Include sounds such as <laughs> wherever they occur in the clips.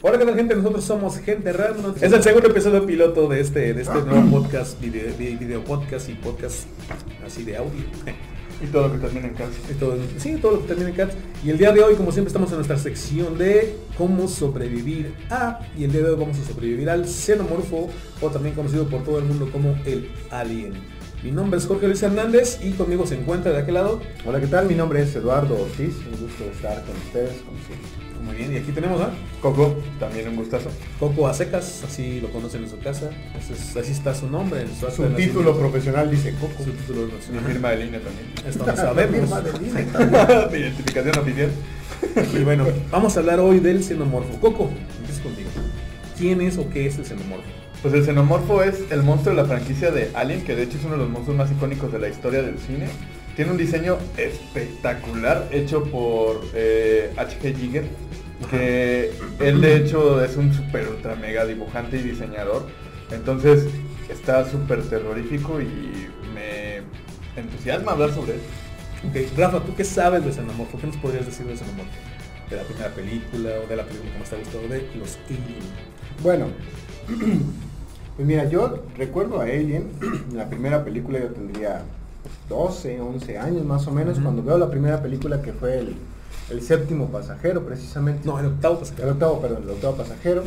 Hola, ¿qué tal gente? Nosotros somos Gente Random. Es el segundo episodio piloto de este, de este nuevo podcast, video, vi- video podcast y podcast así de audio. Y todo lo que termina en casa. Y todo- sí, todo lo que termina en Cats. Y el día de hoy, como siempre, estamos en nuestra sección de cómo sobrevivir a. Y el día de hoy vamos a sobrevivir al xenomorfo, o también conocido por todo el mundo como el alien. Mi nombre es Jorge Luis Hernández y conmigo se encuentra de aquel lado. Hola, ¿qué tal? Mi nombre es Eduardo Ortiz, un gusto estar con ustedes, como siempre. Muy bien, y aquí tenemos a Coco, también un gustazo. Coco a secas, así lo conocen en su casa. Así está su nombre. En su, Su título profesional dice Coco. Su título de Mi firma de línea también. Esto no <laughs> sabemos. Mi <laughs> identificación oficial. Y bueno, vamos a hablar hoy del xenomorfo. Coco, empiezo contigo. ¿Quién es o qué es el xenomorfo? Pues el xenomorfo es el monstruo de la franquicia de Alien, que de hecho es uno de los monstruos más icónicos de la historia del cine. Tiene un diseño espectacular hecho por eh, H.G. Giger, que él de hecho es un super ultra mega dibujante y diseñador. Entonces está súper terrorífico y me entusiasma hablar sobre él. Ok, Rafa, ¿tú qué sabes del xenomorfo? ¿Qué nos podrías decir del xenomorfo? De la primera película o de la película que más te ha gustado de los Alien. Bueno, <clears throat> pues mira, yo recuerdo a Alien, en <clears throat> la primera película yo tendría 12, 11 años más o menos, cuando veo la primera película que fue el, el séptimo pasajero precisamente. No, el octavo el pasajero. octavo, perdón, el octavo pasajero,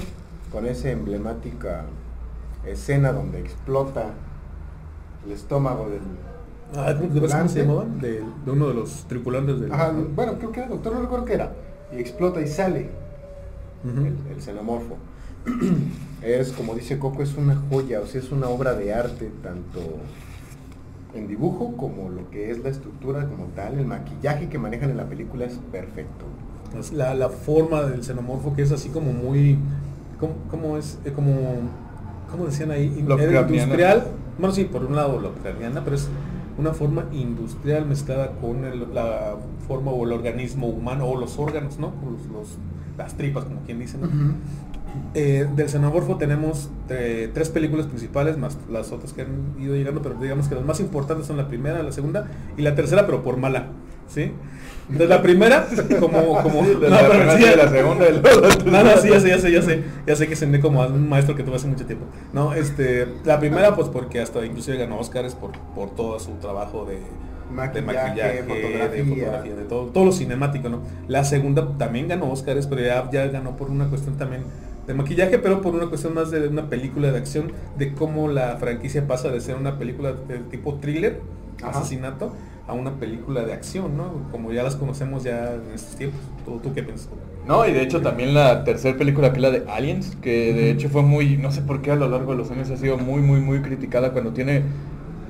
con esa emblemática escena donde explota el estómago del... Ah, ¿cómo, ¿de ¿Cómo se llamaban? De, de uno de los tripulantes del... Ajá, bueno, creo que era doctor, no recuerdo qué era. Y explota y sale. El, el xenomorfo. <clears throat> es, como dice Coco, es una joya, o sea, es una obra de arte, tanto en dibujo como lo que es la estructura como tal, el maquillaje que manejan en la película es perfecto. Es La, la forma del xenomorfo que es así como muy... ¿Cómo, cómo es? Eh, como... ¿Cómo decían ahí? Industrial. Bueno, sí, por un lado Lovecraftiana, pero es una forma industrial mezclada con el- la forma o el organismo humano o los órganos, ¿no? Los, los- las tripas, como quien dice, ¿no? Eh, del xenomorfo tenemos eh, tres películas principales, más las otras que han ido llegando, pero digamos que las más importantes son la primera, la segunda y la tercera, pero por mala, ¿sí? Entonces la primera, como... <laughs> como Sí, de no, la pero primera sí, y la segunda la tercera. no, no, sí, ya sé, ya sé, ya sé, ya sé que se como a un maestro que tuve hace mucho tiempo. No, este, la primera pues porque hasta inclusive ganó Oscars por, por todo su trabajo de de Maquillaje, maquillaje, fotografía. de fotografía, de todo, todo lo cinemático, ¿no? La segunda también ganó Oscars, pero ya, ya ganó por una cuestión también de maquillaje, pero por una cuestión más de una película de acción, de cómo la franquicia pasa de ser una película de tipo thriller, Ajá. asesinato, a una película de acción, ¿no? Como ya las conocemos ya en estos tiempos. ¿Tú, tú qué piensas? No, y de hecho también la tercera película que la de Aliens, que de hecho fue muy, no sé por qué a lo largo de los años ha sido muy, muy, muy criticada cuando tiene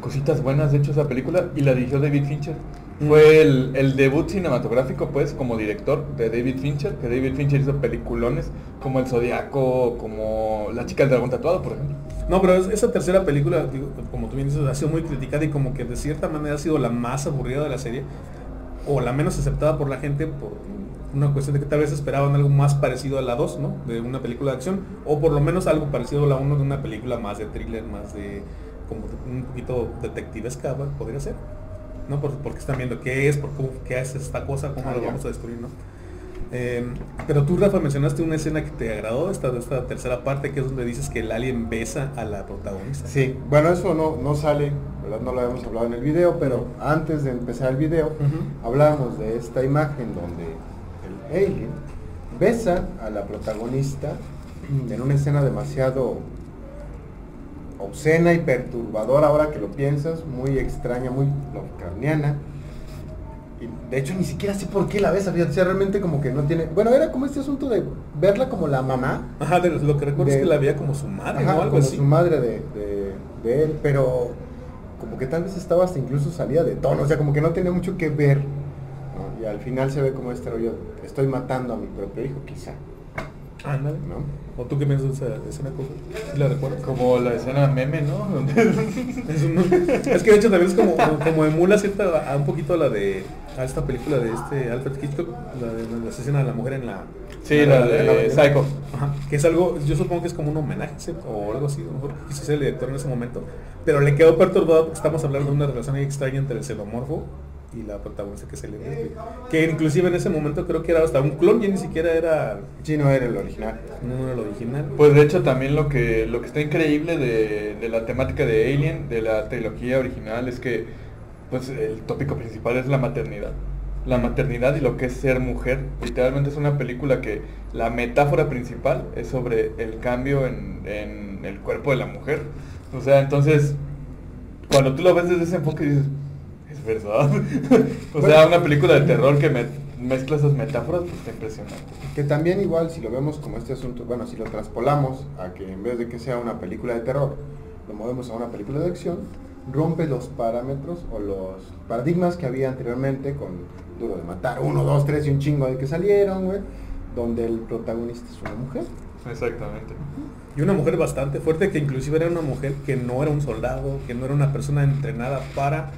cositas buenas de hecho esa película y la dirigió David Fincher. Mm. Fue el, el debut cinematográfico pues como director de David Fincher, que David Fincher hizo peliculones como El Zodiaco, como La chica del dragón tatuado, por ejemplo. No, pero es- esa tercera película, digo, como tú bien dices, ha sido muy criticada y como que de cierta manera ha sido la más aburrida de la serie, o la menos aceptada por la gente por una cuestión de que tal vez esperaban algo más parecido a la 2, ¿no? De una película de acción, o por lo menos algo parecido a la 1 de una película más de thriller, más de como un poquito detectivesca, podría ser. ¿No? Por- porque están viendo qué es, por cómo, qué hace esta cosa, cómo Ah, lo vamos a destruir, ¿no? Eh, pero tú, Rafa, mencionaste una escena que te agradó, esta, esta tercera parte, que es donde dices que el alien besa a la protagonista. Sí, bueno, eso no, no sale, ¿verdad? No lo habíamos hablado en el video, pero antes de empezar el video, Ujú. hablábamos de esta imagen donde el alien besa a la protagonista en una escena demasiado obscena y perturbadora ahora que lo piensas, muy extraña, muy lovecraftiana. Y de hecho ni siquiera sé por qué la besa, fíjate, o sea, realmente como que no tiene... Bueno, era como este asunto de verla como la mamá, Ajá, de lo que recuerdo es que la veía como su madre, Ajá, ¿no? Algo como así. su madre de, de- de él, pero como que tal vez estaba hasta incluso salida de tono, o sea, como que no tenía mucho que ver. ¿no? Y al final se ve como este rollo, estoy matando a mi propio hijo, quizá. Ándale. ¿no? ¿O tú qué piensas de esa escena, cosa? ¿Sí la recuerdas? Como la escena meme, ¿no? <laughs> Es, un- es que de hecho también es como, como emula cierta, a un poquito a la de a esta película de este Alfred Hitchcock, la de la asesina de la mujer en la sí, la en de Psycho. Ajá, que es algo, yo supongo que es como un homenaje ¿sí? o algo así, a lo mejor quiso ser el director en ese momento, pero le quedó perturbado porque estamos hablando de una relación extraña entre el xenomorfo y la protagonista que es Ripley. Que inclusive en ese momento creo que era hasta un clon, ya ni siquiera era, Sí, no era el original. no era el original. Pues de hecho también lo que, lo que está increíble de, de la temática de Alien, de la trilogía original, es que pues el tópico principal es la maternidad. La maternidad y lo que es ser mujer. Literalmente es una película que la metáfora principal es sobre el cambio en, en el cuerpo de la mujer. O sea, entonces, cuando tú lo ves desde ese enfoque dices, es verdad. <laughs> o sea, una película de terror que me- mezcla esas metáforas, pues está impresionante. Que también igual si lo vemos como este asunto, bueno, si lo traspolamos a que en vez de que sea una película de terror, lo movemos a una película de acción, rompe los parámetros o los paradigmas que había anteriormente con Duro de Matar, uno, dos, tres y un chingo de que salieron, güey, donde el protagonista es una mujer. Exactamente. Y una mujer bastante fuerte que inclusive era una mujer que no era un soldado, que no era una persona entrenada para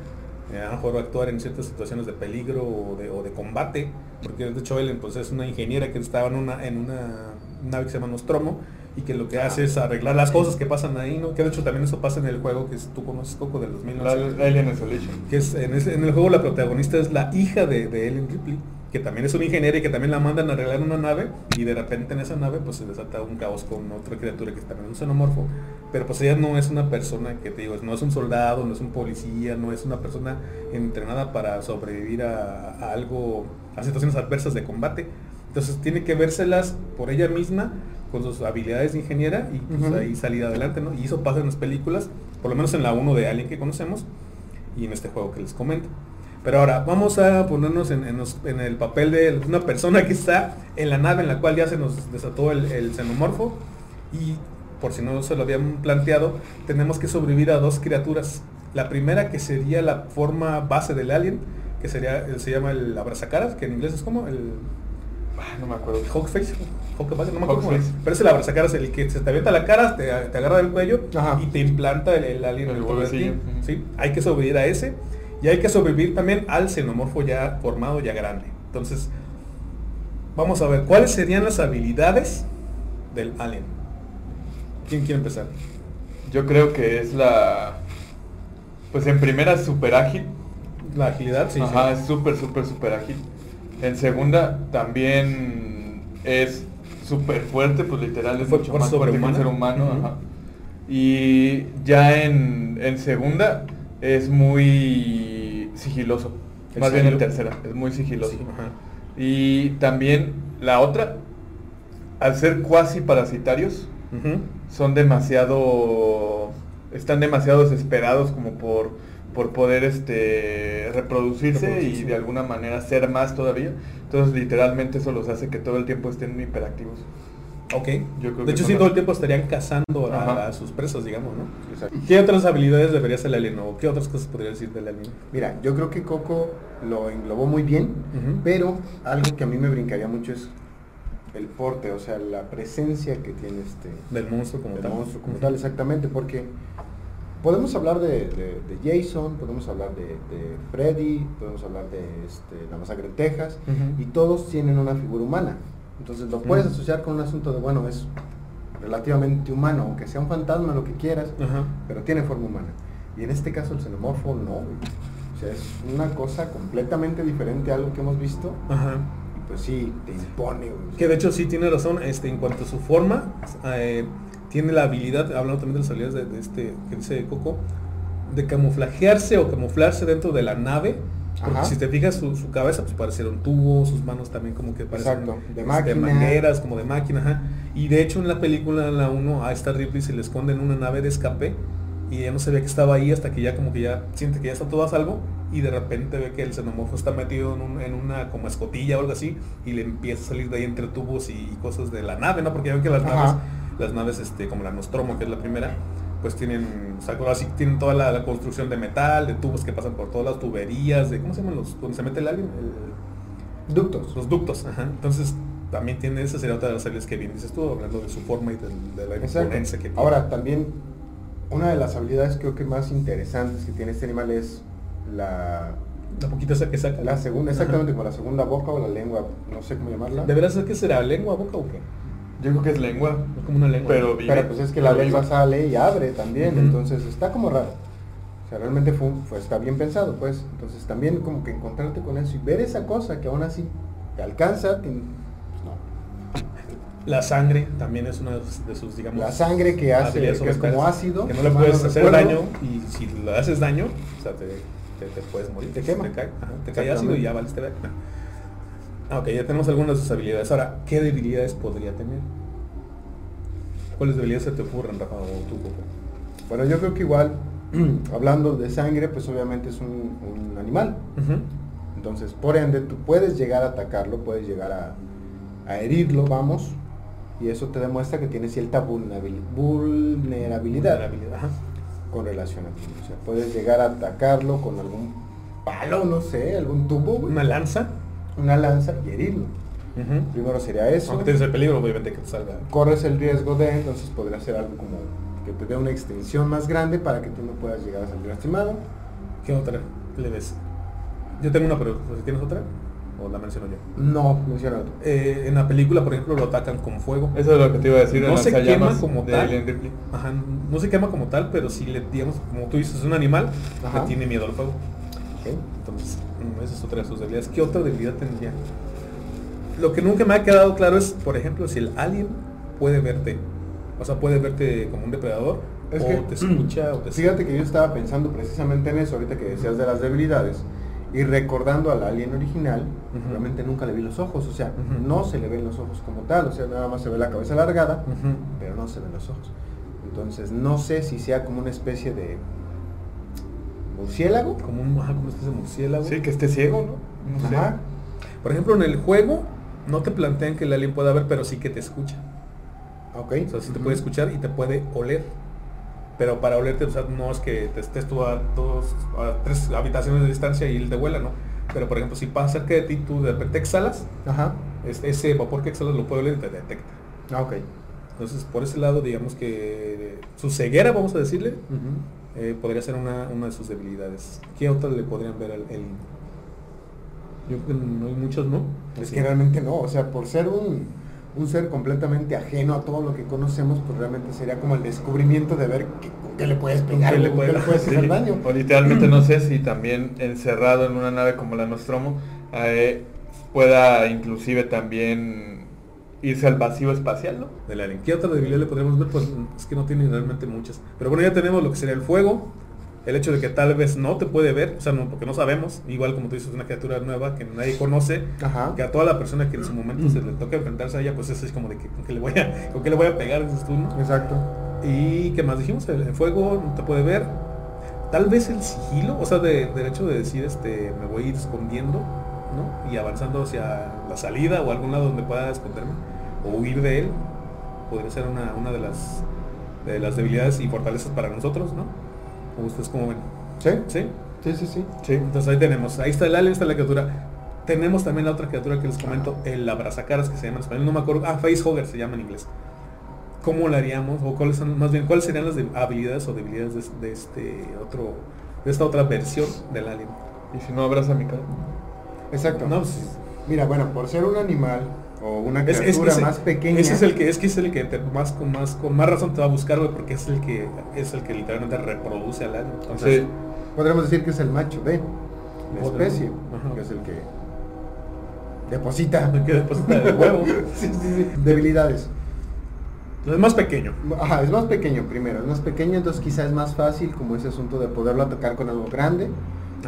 a lo mejor actuar en ciertas situaciones de peligro o de, o de combate, porque de hecho Ellen pues es una ingeniera que estaba en una, en una nave que se llama Nostromo y que lo que hace es arreglar las cosas que pasan ahí, ¿no? Que de hecho también eso pasa en el juego que es- tú conoces Coco del 2009 La, Alien Isolation. que es en, ese- en el juego la protagonista es la hija de, de Ellen Ripley, que también es una ingeniera y que también la mandan a arreglar una nave y de repente en esa nave pues se desata un caos con otra criatura que también es un xenomorfo, pero pues ella no es una persona que te digo, no es un soldado, no es un policía, no es una persona entrenada para sobrevivir a, a algo, a situaciones adversas de combate. Entonces tiene que vérselas por ella misma con sus habilidades de ingeniera y pues, ahí salir adelante, ¿no? Y eso pasa en las películas, por lo menos en la 1 de Alien que conocemos, y en este juego que les comento. Pero ahora vamos a ponernos en, en los- en el papel de una persona que está en la nave en la cual ya se nos desató el, el xenomorfo y por si no se lo habían planteado, tenemos que sobrevivir a dos criaturas. La primera que sería la forma base del alien, que sería se llama el abrazacaras, que en inglés es como el Ah, no me acuerdo. Hawkface, Hawkface, no me acuerdo cómo es. Pero es el abrazacaras, el que se te avienta la cara, te, te agarra del cuello Ajá. y te implanta el, el alien El dentro de ti. ¿sí? Hay que sobrevivir a ese y hay que sobrevivir también al xenomorfo ya formado, ya grande. Entonces, vamos a ver, ¿cuáles serían las habilidades del alien? ¿Quién quiere empezar? Yo creo que es la... Pues en primera súper ágil. La agilidad, sí. Ajá, sí. es súper, súper, súper ágil. En segunda también es súper fuerte, pues literal es Fue- mucho más fuerte que un ser humano. Ajá. Y ya en, en segunda es muy sigiloso. ¿El Más bien en tercera, es muy sigiloso. Sí. Y también la otra, al ser cuasi parasitarios, son demasiado están demasiado desesperados como por por poder este reproducirse y de alguna manera ser más todavía entonces literalmente eso los hace que todo el tiempo estén hiperactivos Ok. Yo creo de hecho, sí, todo el tiempo estarían cazando a, sus presas, digamos, ¿no? Exacto. ¿Qué otras habilidades debería ser el alien o qué otras cosas podría decir del alien? Mira, yo creo que Coco lo englobó muy bien, pero algo que a mí me brincaría mucho es el porte, o sea, la presencia que tiene este Del monstruo como del tal. monstruo como Ujú. tal, exactamente, porque podemos hablar de, de- de Jason, podemos hablar de, de Freddy, podemos hablar de este, la masacre en Texas, y todos tienen una figura humana. Entonces lo puedes asociar con un asunto de, bueno, es relativamente humano, aunque sea un fantasma, lo que quieras, pero tiene forma humana. Y en este caso el xenomorfo no. O sea, es una cosa completamente diferente a algo que hemos visto. Ajá. Y pues sí, te impone. güey. Que de hecho sí tiene razón, este, en cuanto a su forma, eh, tiene la habilidad, hablando también de las habilidades de, de este que dice Coco, de camuflajearse o camuflarse dentro de la nave. Porque Ajá. si te fijas su, su cabeza pues parecieron tubos, sus manos también como que parecen de este, máquina. mangueras, como de máquina, ajá. Y de hecho en la película, en la 1, a esta Ripley se le esconde en una nave de escape y ella no se ve que estaba ahí hasta que ya como que ya siente que ya está todo a salvo y de repente ve que el xenomorfo está metido en, un- en una como escotilla o algo así y le empieza a salir de ahí entre tubos y cosas de la nave, ¿no? Porque ya ven que las Ajá. naves, las naves este, como la Nostromo, que es la primera, pues tienen, o sea, ahora sí tienen toda la, la construcción de metal, de tubos que pasan por todas las tuberías, de, ¿cómo se llaman los, donde se mete el alien? El- Ductos. los ductos, ajá. Entonces también tiene, esa sería otra de las habilidades que bien dices tú, hablando de su forma y del- de, la imponencia que tiene. Ahora, también una de las habilidades creo que más interesantes que tiene este animal es la, la poquita esa que saca. la segunda, exactamente como la segunda boca o la lengua, no sé cómo llamarla. ¿Deberá ser que será lengua, boca o qué? Yo creo que es lengua No como una lengua. pero vive, Pero pues es que la lengua vive. sale y abre también, entonces está como raro. O sea, realmente fue, un- fue- está bien pensado, pues. Entonces también como que encontrarte con eso y ver esa cosa que aún así te alcanza, te- pues no. La sangre también es una de sus, digamos... La sangre que hace, que es como ácido. Que no le puedes hacer recuerdo. daño y si le haces daño, o sea, te, te- te puedes morir. Te quema. Te cae, ajá, te cae ácido y ya valiste ver. Ah, ok, ya tenemos algunas de sus habilidades. Ahora, ¿qué debilidades podría tener? ¿Cuáles debilidades se te ocurren, Rafa, o tú, Coco? Bueno, yo creo que igual, <clears throat> hablando de sangre, pues obviamente es un, un animal. Entonces, por ende, tú puedes llegar a atacarlo, puedes llegar a, a herirlo, vamos. Y eso te demuestra que tiene cierta vulnerabil- vulnerabilidad Vulnerabilidad, ajá. con relación a ti. O sea, puedes llegar a atacarlo con algún palo, no sé, algún tubo, güey, Una lanza. Una lanza y herirlo. Primero sería eso. Aunque tienes el peligro, obviamente, que te salga. corres el riesgo de, entonces podría ser algo como que te dé una extensión más grande para que tú no puedas llegar a salir lastimado. ¿Qué otra le ves? Yo tengo una, pero pues, ¿tienes otra? ¿O la menciono yo? No, menciona otro. Eh, en la película, por ejemplo, lo atacan con fuego. Eso es lo que te iba a decir. No se quema como tal. Ajá, no se quema como tal, pero sí le, digamos, como tú dices, es un animal, Ajá. le tiene miedo al fuego. Ok. Entonces, mm, esa es otra de sus debilidades. ¿Qué otra debilidad tendría? Lo que nunca me ha quedado claro es, por ejemplo, si el alien puede verte. O sea, puede verte como un depredador, Es o que- te escucha, o te Fíjate que yo estaba pensando precisamente en eso, ahorita que decías de las debilidades, y recordando al alien original, realmente nunca le vi los ojos, o sea, no se le ven los ojos como tal, o sea, nada más se ve la cabeza alargada, pero no se ven los ojos. Entonces, no sé si sea como una especie de murciélago. Como un como una especie de murciélago. Sí, que esté ciego, ¿no? No sé. Por ejemplo, en el juego no te plantean que el alien pueda ver, pero sí que te escucha. Ok. O sea, sí te puede escuchar y te puede oler. Pero para olerte, o sea, no es que te estés tú a, dos, a tres habitaciones de distancia y él te huela, ¿no? Pero por ejemplo, si pasa cerca de ti, tú de repente exhalas, Ajá. este- ese vapor que exhalas lo puede oler y te detecta. Ah, ok. Entonces, por ese lado, digamos que su ceguera, vamos a decirle. Eh, podría ser una, una de sus debilidades. ¿Qué otras le podrían ver al el, Yo creo que no hay muchas, ¿no? Es que realmente no, o sea, por ser un, un ser completamente ajeno a todo lo que conocemos, pues realmente sería como el descubrimiento de ver qué, qué le puedes pegar, qué le qué puede- le puedes <laughs> sí. hacer daño. O literalmente no sé si también encerrado en una nave como la Nostromo eh, pueda inclusive también irse al vacío espacial, ¿no? del alien. ¿Qué otra debilidad le podríamos ver? Pues es que no tiene realmente muchas. Pero bueno, ya tenemos lo que sería el fuego, el hecho de que tal vez no te puede ver, o sea, no, porque no sabemos, igual como tú dices, es una criatura nueva que nadie conoce, Ajá. que a toda la persona que en su momento se le toca enfrentarse a ella, pues eso es como de que con qué le voy a, con qué le voy a pegar, dices tú, ¿no? Exacto. Y qué más dijimos, el, el fuego no te puede ver. Tal vez el sigilo, o sea, de, del hecho de decir, este, me voy a ir escondiendo, ¿no? Y avanzando hacia la salida o algún lado donde pueda esconderme, o huir de él, podría ser una, una de las de las debilidades y fortalezas para nosotros, ¿no? ¿O ustedes cómo ven? ¿Sí? ¿Sí? Sí, sí, sí. Sí. Entonces ahí tenemos, ahí está el alien, está la criatura. Tenemos también la otra criatura que les comento, el abrazacaras que se llama en español, no me acuerdo, ah, facehugger se llama en inglés. ¿Cómo lo haríamos? O cuáles son, más bien, cuáles serían las de- habilidades o debilidades de, de este otro, de esta otra versión del alien? Y si no abraza mi cara. Exacto. No, pues, Mira, bueno, por ser un animal o una es, es- criatura ese- más pequeña. Ese es el que, es que es el que te- más con más con más razón te va a buscar, güey, porque es el que es el que literalmente reproduce al alien. Entonces, Sí. Podríamos decir que es el macho de la especie, ajá. que es el que deposita el <laughs> que deposita el huevo. <laughs> Sí, sí, sí. debilidades. Es más pequeño. Ajá, es más pequeño primero, es más pequeño, entonces quizás es más fácil como ese asunto de poderlo atacar con algo grande,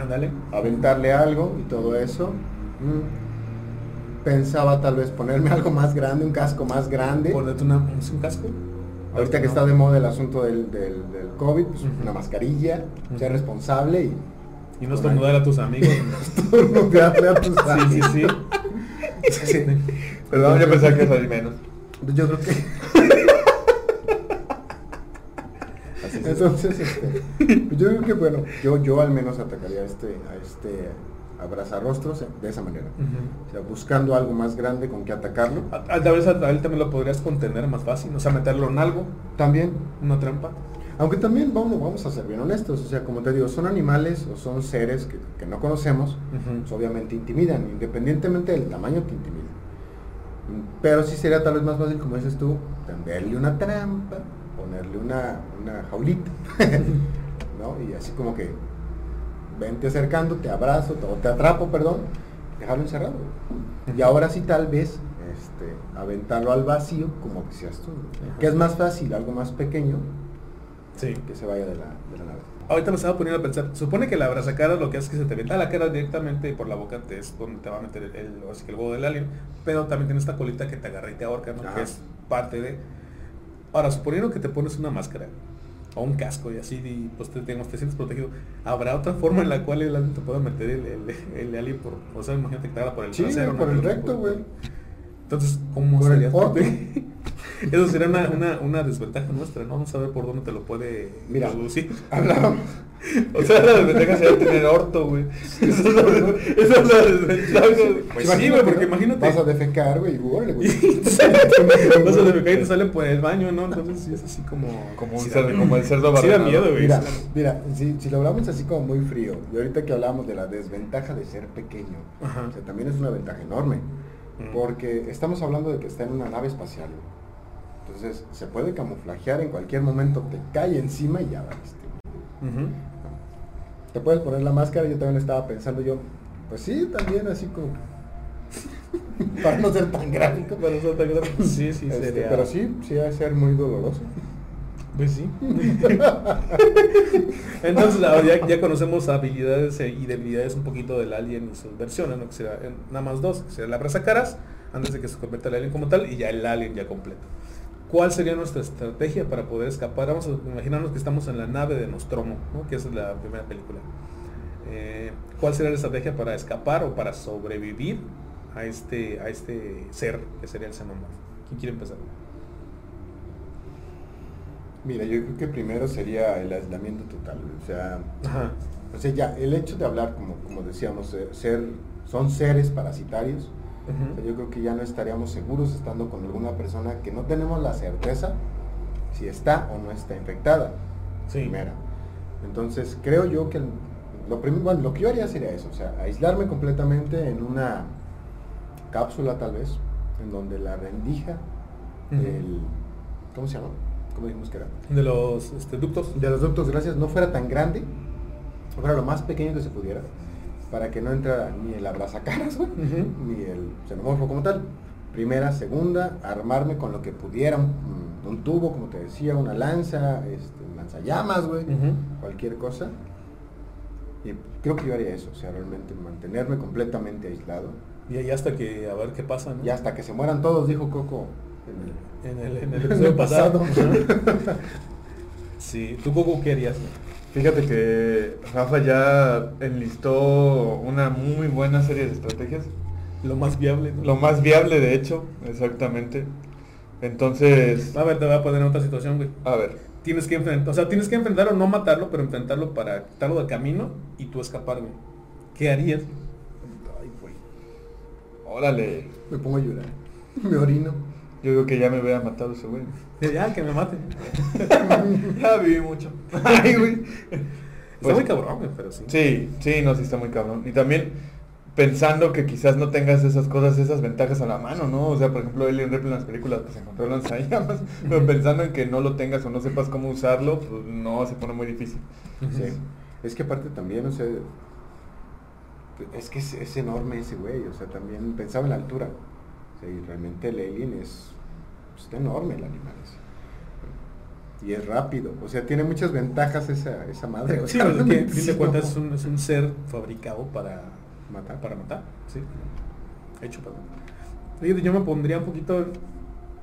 Ándale. aventarle algo y todo eso. Mm. Pensaba tal vez ponerme <laughs> algo más grande, un casco más grande. Ponerte una, un, casco. Ahorita que No. está de moda el asunto del, del, del COVID, pues Ujú. una mascarilla, ser Ujú. responsable y Y no estornudar a tus amigos. <laughs> turnudearle a tus sí, sí, <laughs> sí. Sí. Perdón, yo pensaba que salí menos. Yo creo que Así entonces este, pues yo creo que bueno, yo yo al menos atacaría a este a este abrazarrostros de esa manera. O sea, buscando algo más grande con que atacarlo. A, tal vez a, a él también lo podrías contener más fácil, o sea, meterlo en algo, También, una trampa. aunque también vamos, vamos a ser bien honestos, o sea, como te digo, son animales o son seres que, que no conocemos, pues obviamente intimidan, independientemente del tamaño que intimidan. Pero sí sería tal vez más fácil, como dices tú, tenderle una trampa, ponerle una, una jaulita <laughs> ¿no? Y así como que vente acercando, te abrazo, te- o te atrapo, perdón, dejarlo encerrado. Y ahora sí tal vez este, aventarlo al vacío, como decías tú, que es más fácil, algo más pequeño, Sí. que se vaya de la, de la nave. Ahorita me estaba poniendo a pensar, supone que la abrazacara lo que hace es que se te meta la cara directamente por la boca, te- es donde te va a meter el, el, así que el huevo del alien, pero también tiene esta colita que te agarra y te ahorca, ¿no? Que es parte de... Ahora, suponiendo que te pones una máscara o un casco y así, y, pues te, digamos, te sientes protegido, ¿habrá otra forma en la cual el alien te pueda meter el, el, el alien por, o sea, imagínate que te por el Sí, trasero, ¿no? por el recto, por- güey. Entonces, ¿cómo Por el sería? <laughs> Eso sería una, una, una desventaja nuestra, ¿no? No saber por dónde te lo puede Mira. producir. Hablábamos, <laughs> O sea, la desventaja sería tener orto, güey. Esa es la, esa es la desventaja. Pues sí, güey, porque imagínate. Vas a defecar, güey, y güey. <laughs> Vas a defecar y te sale por el baño, ¿no? Entonces sí es así como... Como, un sí cerdo- da- como el cerdo Sí da miedo, güey. Mira, mira, si, si lo hablamos así como muy frío, y ahorita que hablábamos de la desventaja de ser pequeño, Ajá. o sea, también es una ventaja enorme, Mm. porque estamos hablando de que está en una nave espacial. Entonces, se puede camuflajear en cualquier momento, te cae encima y ya valiste. Te puedes poner la máscara, yo también estaba pensando yo, pues sí, también así como... <laughs> para no ser tan gráfico, Para ser tan grande. Sí, sí, Este, sería... Pero sí, sí va a ser muy doloroso. Pues sí. <laughs> Entonces ya, ya conocemos habilidades e- y debilidades un poquito del alien y sus versiones, ¿no? Que será en- nada más dos, que será la caras antes de que se convierta el alien como tal y ya el alien ya completo. ¿Cuál sería nuestra estrategia para poder escapar? Vamos a imaginarnos que estamos en la nave de Nostromo, ¿no? que esa es la primera película. Eh, ¿Cuál sería la estrategia para escapar o para sobrevivir a este, a este ser que sería el xenomorfo? ¿Quién quiere empezar? Mira, yo creo que primero sería el aislamiento total, o sea, Ajá. o sea, ya el hecho de hablar, como, como decíamos, eh, ser, son seres parasitarios, o sea, yo creo que ya no estaríamos seguros estando con alguna persona que no tenemos la certeza si está o no está infectada. Sí. Primera. Entonces, creo yo que lo, bueno, lo que yo haría sería eso, o sea, aislarme completamente en una cápsula tal vez, en donde la rendija del... ¿Cómo se llama? ¿Cómo dijimos que era? De los este, ductos. de los ductos gracias no fuera tan grande, fuera lo más pequeño que se pudiera, para que no entrara ni el abrazacaras, <laughs> güey, Ujú. ni el xenomorfo como tal. Primera, segunda, armarme con lo que pudiera, un, un tubo, como te decía, una lanza, este, lanzallamas, güey, cualquier cosa. Y creo que yo haría eso, o sea, realmente mantenerme completamente aislado. Y ahí hasta que a ver qué pasa, ¿no? Y hasta que se mueran todos, dijo Coco. En el- En el, en el En episodio pasado. pasado. <laughs> sí, ¿tú Coco qué harías? Fíjate que Rafa ya enlistó una muy buena serie de estrategias. Lo más viable, ¿no? Lo más viable, de hecho, exactamente. Entonces, A ver, te voy a poner en otra situación, güey. a ver, Tienes que enfrentar, o sea, tienes que enfrentarlo, no matarlo, pero enfrentarlo para quitarlo del camino y tú escapar, güey. ¿Qué harías? Ay, güey. órale. Me pongo a llorar. <laughs> Me orino. Yo creo que ya me hubiera matado ese güey. Ya, que me maten. <laughs> ya viví mucho. Ay, güey. Está Pues- muy cabrón, güey, pero sí. Sí, sí, no, sí está muy cabrón. Y también pensando que quizás no tengas esas cosas, esas ventajas a la mano, ¿no? O sea, por ejemplo, Alien Ripley en las películas pues encontró lanzallamas, pero pensando en que no lo tengas o no sepas cómo usarlo, pues no, se pone muy difícil. Sí. Es que aparte también, o sea, es que es, es enorme ese güey, o sea, también pensaba en la altura. O sea, y realmente el alien es, está enorme el animal ese. Y es rápido, o sea, tiene muchas ventajas esa, esa madre. O Sí, sea, pues, que, sí, cuentas es un, es un ser fabricado para Matar. Para matar, sí. Hecho para matar. Yo me pondría un poquito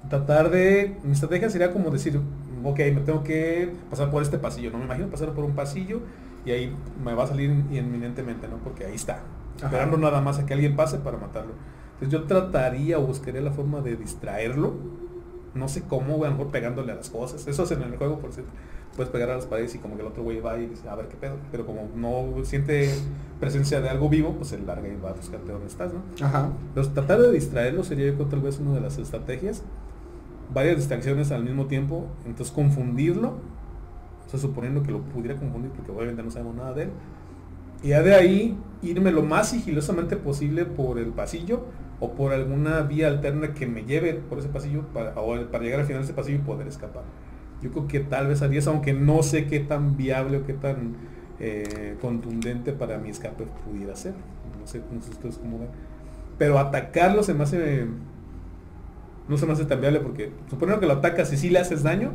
tratar de mi estrategia sería como decir ok me tengo que pasar por este pasillo no me imagino pasar por un pasillo y ahí me va a salir inminentemente no porque ahí está Ajá. esperando nada más a que alguien pase para matarlo entonces yo trataría o buscaría la forma de distraerlo no sé cómo güey, a lo mejor pegándole a las cosas eso es en el juego por cierto puedes pegar a las paredes y como que el otro güey va y dice a ver qué pedo pero como no siente presencia de algo vivo pues se larga y va a buscarte dónde estás no Ajá. entonces, tratar de distraerlo sería yo creo tal vez una de las estrategias. Varias distracciones al mismo tiempo. Entonces confundirlo. O sea, suponiendo que lo pudiera confundir porque obviamente no sabemos nada de él. Y ya de ahí irme lo más sigilosamente posible por el pasillo o por alguna vía alterna que me lleve por ese pasillo para, o para llegar al final de ese pasillo y poder escapar. Yo creo que tal vez a 10, aunque no sé qué tan viable o qué tan eh, contundente para mi escape pudiera ser. No sé, ustedes cómo ven. Pero atacarlo se me hace... No se me hace tan viable porque suponiendo que lo atacas y si le haces daño,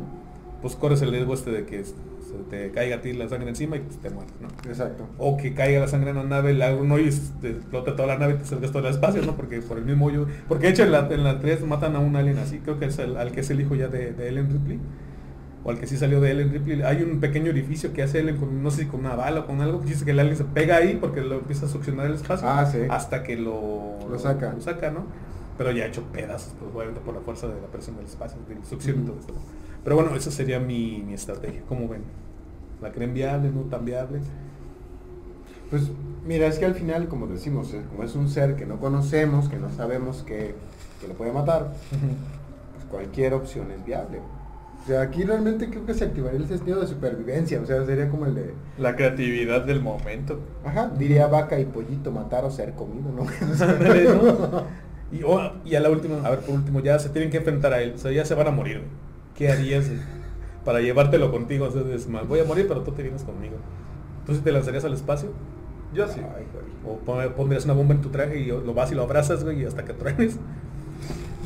pues corres el riesgo este de que se te caiga a ti la sangre encima y pues te mueres, ¿no? Exacto. O que caiga la sangre en la nave, le haga un hoyo y te explota toda la nave y te salgas todo el espacio, ¿no? Porque por el mismo hoyo... Porque de hecho en la, en la 3 matan a un alien así, creo que es el, al que es el hijo ya de, de Ellen Ripley. O al que sí salió de Ellen Ripley. Hay un pequeño orificio que hace Ellen con, no sé si con una bala o con algo, que dice que el alien se pega ahí porque lo empieza a succionar el espacio. Ah, sí. Hasta que lo, Lo saca. Lo saca, ¿no? Pero ya hecho pedazos, pues obviamente por la fuerza de la presión del espacio, del succión y todo esto. Pero bueno, esa sería mi, mi estrategia. ¿Cómo ven? ¿La creen viable, no tan viable? Pues mira, es que al final, como decimos, eh, como es un ser que no conocemos, que no sabemos que, que lo puede matar, pues cualquier opción es viable. O sea, aquí realmente creo que se activaría el sentido de supervivencia, o sea, sería como el de, La creatividad del momento. ajá, diría vaca y pollito, matar o ser comido, ¿no? <laughs> Y, oh, y a la última, a ver, por último, ya se tienen que enfrentar a él, o sea, ya se van a morir. ¿Qué harías para llevártelo contigo? O sea, es más, voy a morir, pero tú te vienes conmigo. ¿Tú sí te lanzarías al espacio? Yo sí. Ay. ¿O pon- pondrías una bomba en tu traje y lo vas y lo abrazas, güey, y hasta que truenes?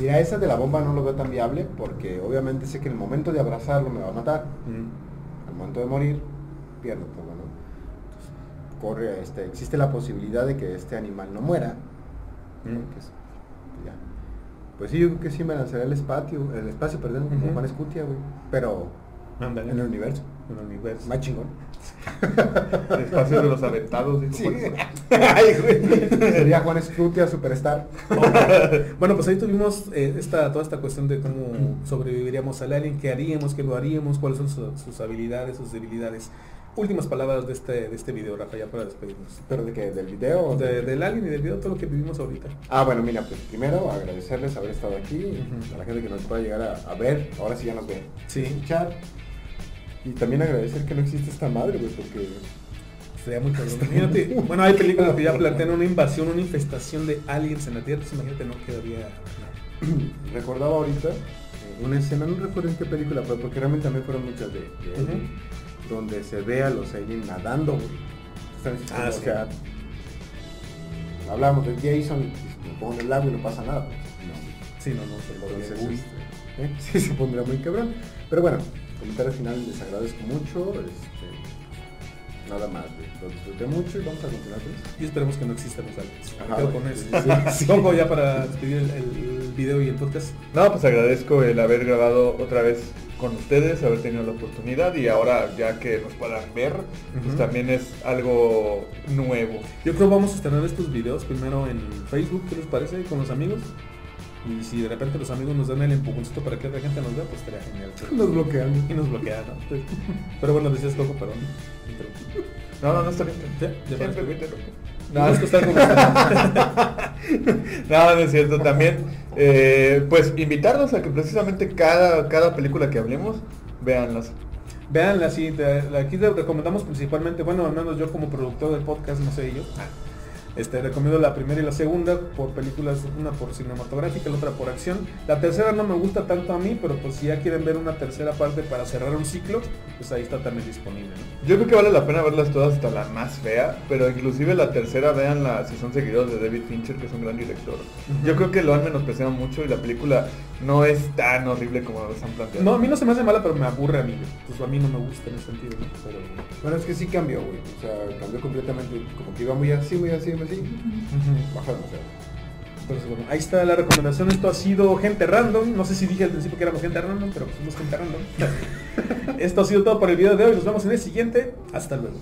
Mira, esa de la bomba no lo veo tan viable porque obviamente sé que en el momento de abrazarlo me va a matar. Mm. Al momento de morir, pierdo todo, ¿no? Entonces, corre, este, existe la posibilidad de que este animal no muera. Mm. porque es- ya. Pues sí, yo creo que sí me lanzaría al espacio, el espacio, perdón, como. Juan Escutia, güey. Pero en el universo. En el universo. Más chingón. <laughs> El espacio de los aventados, dijo Sí. <laughs> Sería Juan Escutia Superstar. <laughs> Bueno, pues ahí tuvimos eh, esta, toda esta cuestión de cómo sobreviviríamos al alien, qué haríamos, qué no haríamos, cuáles son su- sus habilidades, sus debilidades. Últimas palabras de este, de este video, Rafa, ya para despedirnos. ¿Pero de qué? ¿Del video? De- del alien y del video, todo lo que vivimos ahorita. Ah, bueno, mira, pues primero agradecerles haber estado aquí, a la gente que nos pueda llegar a, a ver, ahora sí ya nos ve, Sí. escuchar. Y también agradecer que no existe esta madre, güey, porque Sería muy cabrón. Imagínate, bueno, hay películas que ya plantean una invasión, una infestación de aliens en la Tierra, entonces imagínate, no quedaría... <clears throat> recordaba ahorita eh, una escena, no recuerdo en qué película fue, porque realmente también fueron muchas de, donde se ve a los aliens nadando, güey. Ah, sí. sea, hablamos de Jason, y me pongo en el agua y no pasa nada, pues, no. Sí, no, no, Entonces, este, ¿eh? <laughs> sí se pondría muy cabrón. Pero bueno, comentario final les agradezco mucho. Este, nada más, güey, lo disfruté mucho y vamos a continuar con eso. Y esperemos que no existan los aliens. Ajá, con eso. Sí, sí. Ya para despedir el, el video y el podcast. No, pues agradezco el haber grabado otra vez con ustedes, haber tenido la oportunidad y ahora ya que nos puedan ver, pues también es algo nuevo. Yo creo que vamos a estrenar estos videos primero en Facebook, ¿qué les parece? Con los amigos. Y si de repente los amigos nos dan el empujoncito para que otra gente nos vea, pues estaría genial. Nos bloquean. <laughs> Y nos bloquean, ¿no? Pues, Pero bueno, decías Coco, perdón. No, no, no está bien. ¿Sí? ¿Ya Siempre me. No, es que está como... <laughs> No, no es cierto. También, eh, pues invitarnos a que precisamente cada, cada película que hablemos, véanlas. Veanla, sí, aquí les recomendamos principalmente, bueno, al menos yo como productor del podcast, no sé ellos. Este, recomiendo la primera y la segunda por películas, una por cinematográfica, la otra por acción. La tercera no me gusta tanto a mí, pero pues si ya quieren ver una tercera parte para cerrar un ciclo, pues ahí está también disponible. ¿no? Yo creo que vale la pena verlas todas hasta la más fea, pero inclusive la tercera veanla si son seguidores de David Fincher, que es un gran director. Yo creo que lo han menospreciado mucho y la película no es tan horrible como lo han planteado. No, a mí no se me hace mala, pero me aburre a mí. Pues a mí no me gusta en ese sentido. ¿no? Pero, Bueno, es que sí cambió, güey. O sea, cambió completamente. Como que iba muy así, muy así, muy ahí está la recomendación. Esto ha sido gente random. No sé si dije al principio que éramos gente random, pero pues somos gente random. <laughs> Esto ha sido todo por el video de hoy. Nos vemos en el siguiente. Hasta luego.